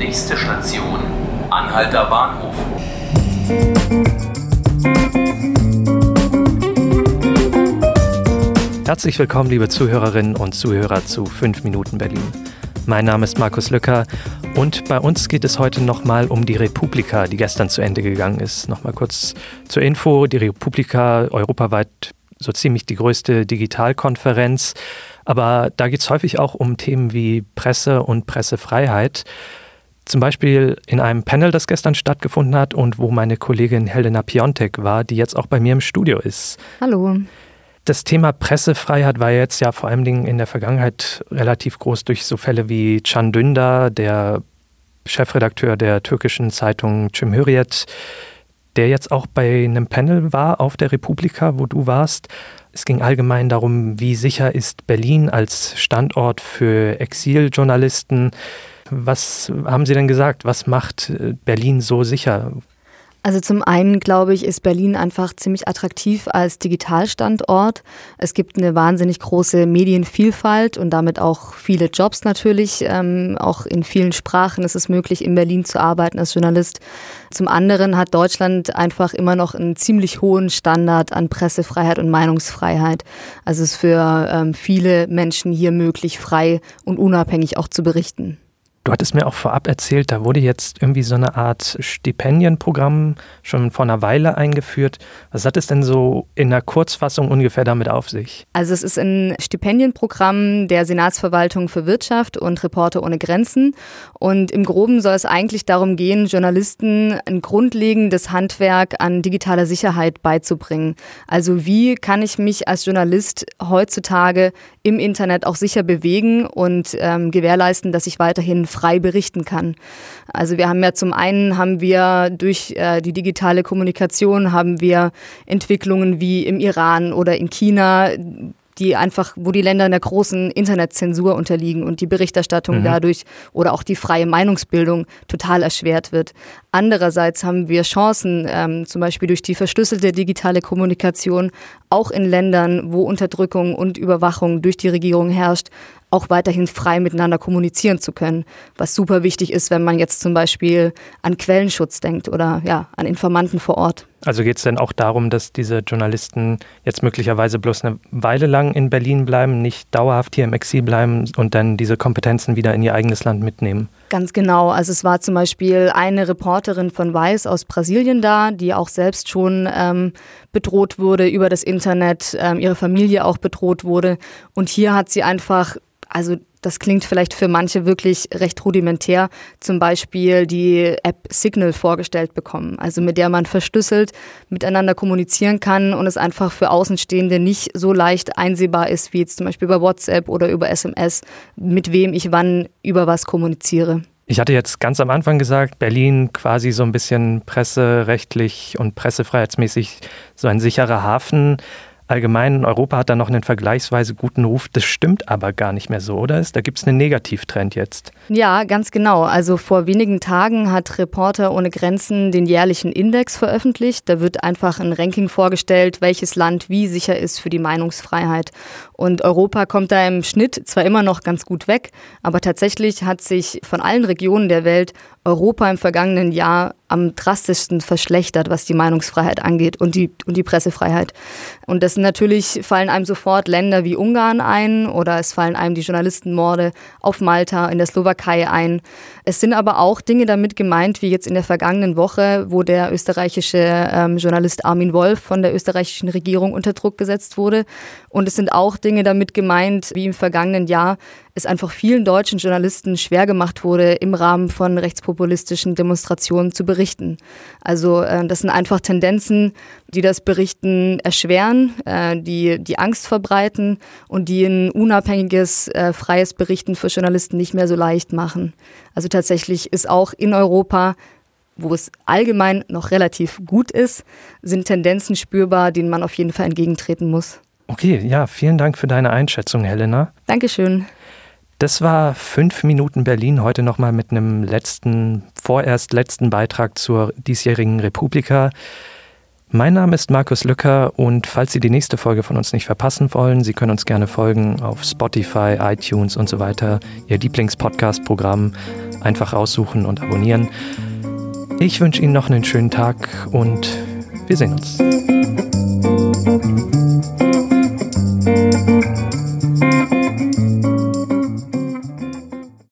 Nächste Station, Anhalter Bahnhof. Herzlich willkommen, liebe Zuhörerinnen und Zuhörer zu 5 Minuten Berlin. Mein Name ist Markus Lücker und bei uns geht es heute nochmal um die Republika, die gestern zu Ende gegangen ist. Nochmal kurz zur Info, die Republika europaweit so ziemlich die größte Digitalkonferenz. Aber da geht es häufig auch um Themen wie Presse und Pressefreiheit. Zum Beispiel in einem Panel, das gestern stattgefunden hat und wo meine Kollegin Helena Piontek war, die jetzt auch bei mir im Studio ist. Hallo. Das Thema Pressefreiheit war jetzt ja vor allen Dingen in der Vergangenheit relativ groß durch so Fälle wie Can Dündar, der Chefredakteur der türkischen Zeitung Cumhuriyet, der jetzt auch bei einem Panel war auf der Republika, wo du warst. Es ging allgemein darum, wie sicher ist Berlin als Standort für Exiljournalisten. Was haben Sie denn gesagt? Was macht äh, Berlin so sicher? Also zum einen, glaube ich, ist Berlin einfach ziemlich attraktiv als Digitalstandort. Es gibt eine wahnsinnig große Medienvielfalt und damit auch viele Jobs natürlich. Ähm, auch in vielen Sprachen ist es möglich, in Berlin zu arbeiten als Journalist. Zum anderen hat Deutschland einfach immer noch einen ziemlich hohen Standard an Pressefreiheit und Meinungsfreiheit. Also es ist für ähm, viele Menschen hier möglich, frei und unabhängig auch zu berichten. Du hattest mir auch vorab erzählt, da wurde jetzt irgendwie so eine Art Stipendienprogramm schon vor einer Weile eingeführt. Was hat es denn so in der Kurzfassung ungefähr damit auf sich? Also es ist ein Stipendienprogramm der Senatsverwaltung für Wirtschaft und Reporter ohne Grenzen. Und im Groben soll es eigentlich darum gehen, Journalisten ein grundlegendes Handwerk an digitaler Sicherheit beizubringen. Also wie kann ich mich als Journalist heutzutage im Internet auch sicher bewegen und ähm, gewährleisten, dass ich weiterhin frei berichten kann. Also wir haben ja zum einen haben wir durch äh, die digitale Kommunikation haben wir Entwicklungen wie im Iran oder in China, die einfach, wo die Länder einer großen Internetzensur unterliegen und die Berichterstattung mhm. dadurch oder auch die freie Meinungsbildung total erschwert wird. Andererseits haben wir Chancen, ähm, zum Beispiel durch die verschlüsselte digitale Kommunikation, auch in Ländern, wo Unterdrückung und Überwachung durch die Regierung herrscht, auch weiterhin frei miteinander kommunizieren zu können, was super wichtig ist, wenn man jetzt zum Beispiel an Quellenschutz denkt oder ja, an Informanten vor Ort. Also geht es denn auch darum, dass diese Journalisten jetzt möglicherweise bloß eine Weile lang in Berlin bleiben, nicht dauerhaft hier im Exil bleiben und dann diese Kompetenzen wieder in ihr eigenes Land mitnehmen? Ganz genau. Also es war zum Beispiel eine Reporterin von Weiß aus Brasilien da, die auch selbst schon ähm, bedroht wurde über das Internet, ähm, ihre Familie auch bedroht wurde. Und hier hat sie einfach also das klingt vielleicht für manche wirklich recht rudimentär, zum Beispiel die App Signal vorgestellt bekommen, also mit der man verschlüsselt miteinander kommunizieren kann und es einfach für Außenstehende nicht so leicht einsehbar ist, wie jetzt zum Beispiel über WhatsApp oder über SMS, mit wem ich wann über was kommuniziere. Ich hatte jetzt ganz am Anfang gesagt, Berlin quasi so ein bisschen presserechtlich und pressefreiheitsmäßig so ein sicherer Hafen allgemein Europa hat da noch einen vergleichsweise guten Ruf. Das stimmt aber gar nicht mehr so, oder? Da gibt es einen Negativtrend jetzt. Ja, ganz genau. Also vor wenigen Tagen hat Reporter ohne Grenzen den jährlichen Index veröffentlicht. Da wird einfach ein Ranking vorgestellt, welches Land wie sicher ist für die Meinungsfreiheit. Und Europa kommt da im Schnitt zwar immer noch ganz gut weg, aber tatsächlich hat sich von allen Regionen der Welt Europa im vergangenen Jahr am drastischsten verschlechtert, was die Meinungsfreiheit angeht und die, und die Pressefreiheit. Und das natürlich fallen einem sofort Länder wie Ungarn ein oder es fallen einem die Journalistenmorde auf Malta, in der Slowakei ein. Es sind aber auch Dinge damit gemeint, wie jetzt in der vergangenen Woche, wo der österreichische ähm, Journalist Armin Wolf von der österreichischen Regierung unter Druck gesetzt wurde. Und es sind auch Dinge damit gemeint, wie im vergangenen Jahr es einfach vielen deutschen Journalisten schwer gemacht wurde, im Rahmen von rechtspopulistischen Demonstrationen zu berichten. Also äh, das sind einfach Tendenzen, die das Berichten erschweren, äh, die die Angst verbreiten und die ein unabhängiges, äh, freies Berichten für Journalisten nicht mehr so leicht machen. Also tatsächlich ist auch in Europa wo es allgemein noch relativ gut ist, sind Tendenzen spürbar, denen man auf jeden Fall entgegentreten muss. Okay, ja, vielen Dank für deine Einschätzung, Helena. Dankeschön. Das war fünf Minuten Berlin heute nochmal mit einem letzten, vorerst letzten Beitrag zur diesjährigen Republika. Mein Name ist Markus Lücker und falls Sie die nächste Folge von uns nicht verpassen wollen, Sie können uns gerne folgen auf Spotify, iTunes und so weiter. Ihr Lieblingspodcast-Programm einfach raussuchen und abonnieren. Ich wünsche Ihnen noch einen schönen Tag und wir sehen uns.